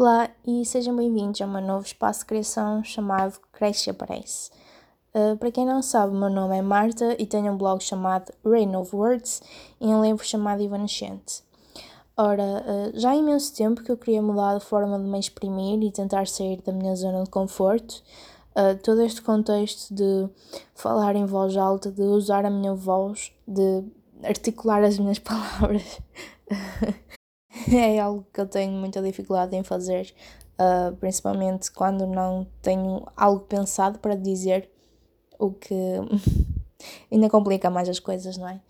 Olá e sejam bem-vindos a um novo espaço de criação chamado Cresce Aparece. Uh, para quem não sabe, meu nome é Marta e tenho um blog chamado Rain of Words e um livro chamado Evanescente. Ora, uh, já há imenso tempo que eu queria mudar a forma de me exprimir e tentar sair da minha zona de conforto. Uh, todo este contexto de falar em voz alta, de usar a minha voz, de articular as minhas palavras é algo que eu tenho muita dificuldade em fazer, uh, principalmente quando não tenho algo pensado para dizer, o que ainda complica mais as coisas, não é?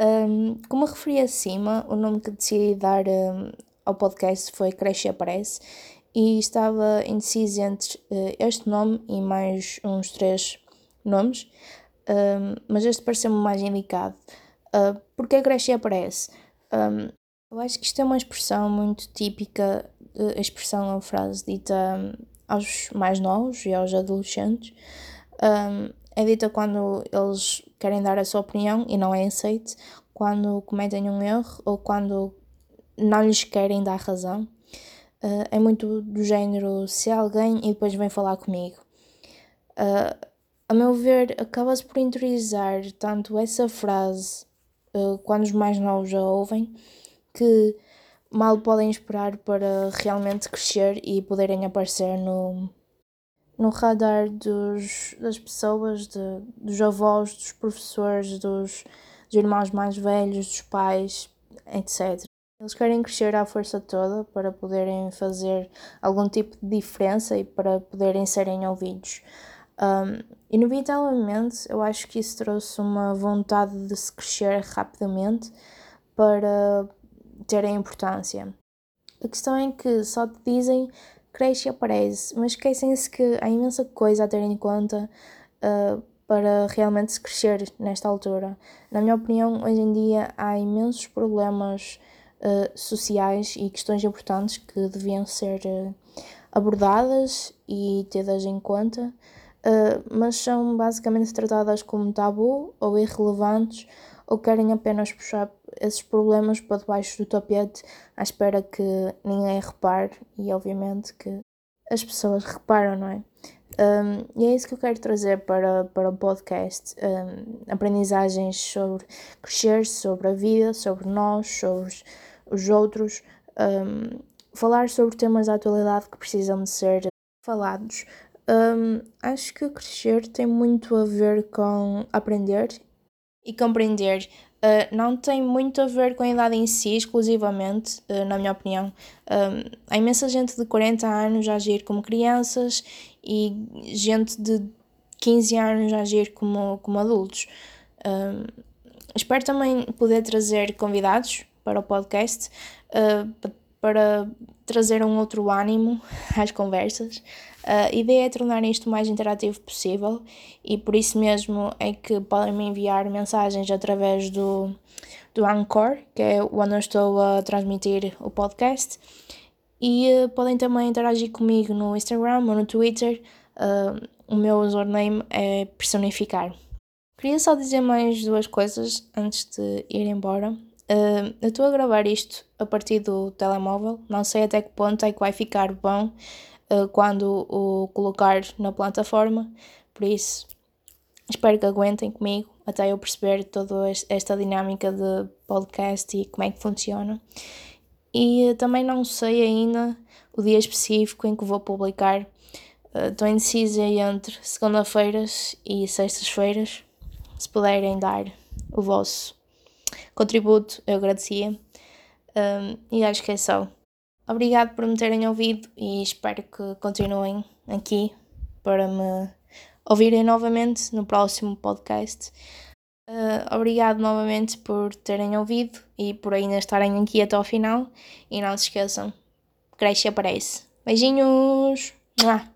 Um, como referi acima, o nome que decidi dar um, ao podcast foi Cresce e Aparece e estava indeciso entre uh, este nome e mais uns três nomes, um, mas este pareceu-me mais indicado. Uh, porque Cresce e Aparece? Um, eu acho que isto é uma expressão muito típica, a expressão uma frase dita hum, aos mais novos e aos adolescentes. Um, é dita quando eles querem dar a sua opinião e não é aceite, quando cometem um erro ou quando não lhes querem dar razão. Uh, é muito do género se alguém e depois vem falar comigo. A meu ver, acaba-se por interiorizar tanto essa frase quando os mais novos a ouvem que mal podem esperar para realmente crescer e poderem aparecer no, no radar dos, das pessoas, de, dos avós, dos professores, dos, dos irmãos mais velhos, dos pais, etc. Eles querem crescer à força toda para poderem fazer algum tipo de diferença e para poderem serem ouvidos. Um, inevitavelmente, eu acho que isso trouxe uma vontade de se crescer rapidamente para ter a importância. A questão é que só te dizem cresce e aparece, mas esquecem-se que há imensa coisa a ter em conta uh, para realmente se crescer nesta altura. Na minha opinião, hoje em dia há imensos problemas uh, sociais e questões importantes que deviam ser uh, abordadas e tidas em conta, mas são basicamente tratadas como tabu ou irrelevantes ou querem apenas puxar esses problemas para debaixo do tapete à espera que ninguém repare e obviamente que as pessoas reparam, não é? Um, e é isso que eu quero trazer para, para o podcast: um, aprendizagens sobre crescer, sobre a vida, sobre nós, sobre os outros, um, falar sobre temas da atualidade que precisam de ser falados. acho que crescer tem muito a ver com aprender e compreender uh, não tem muito a ver com a idade em si, exclusivamente, uh, na minha opinião. Um, há imensa gente de 40 anos a agir como crianças e gente de 15 anos a agir como, como adultos. Um, espero também poder trazer convidados para o podcast uh, para trazer um outro ânimo às conversas. A ideia é tornar isto o mais interativo possível e por isso mesmo é que podem me enviar mensagens através do, do Anchor, que é onde eu estou a transmitir o podcast. E uh, podem também interagir comigo no Instagram ou no Twitter. Uh, o meu username é personificar. Queria só dizer mais duas coisas antes de ir embora. Uh, eu estou a gravar isto a partir do telemóvel, não sei até que ponto é que vai ficar bom uh, quando o colocar na plataforma, por isso espero que aguentem comigo até eu perceber toda esta dinâmica de podcast e como é que funciona. E uh, também não sei ainda o dia específico em que vou publicar. Estou uh, indecisa entre segunda-feiras e sextas-feiras. Se puderem dar o vosso contributo, eu agradecia. Um, e acho que é só. Obrigado por me terem ouvido e espero que continuem aqui para me ouvirem novamente no próximo podcast. Uh, obrigado novamente por terem ouvido e por ainda estarem aqui até ao final. E não se esqueçam, cresce e aparece. Beijinhos! Mua.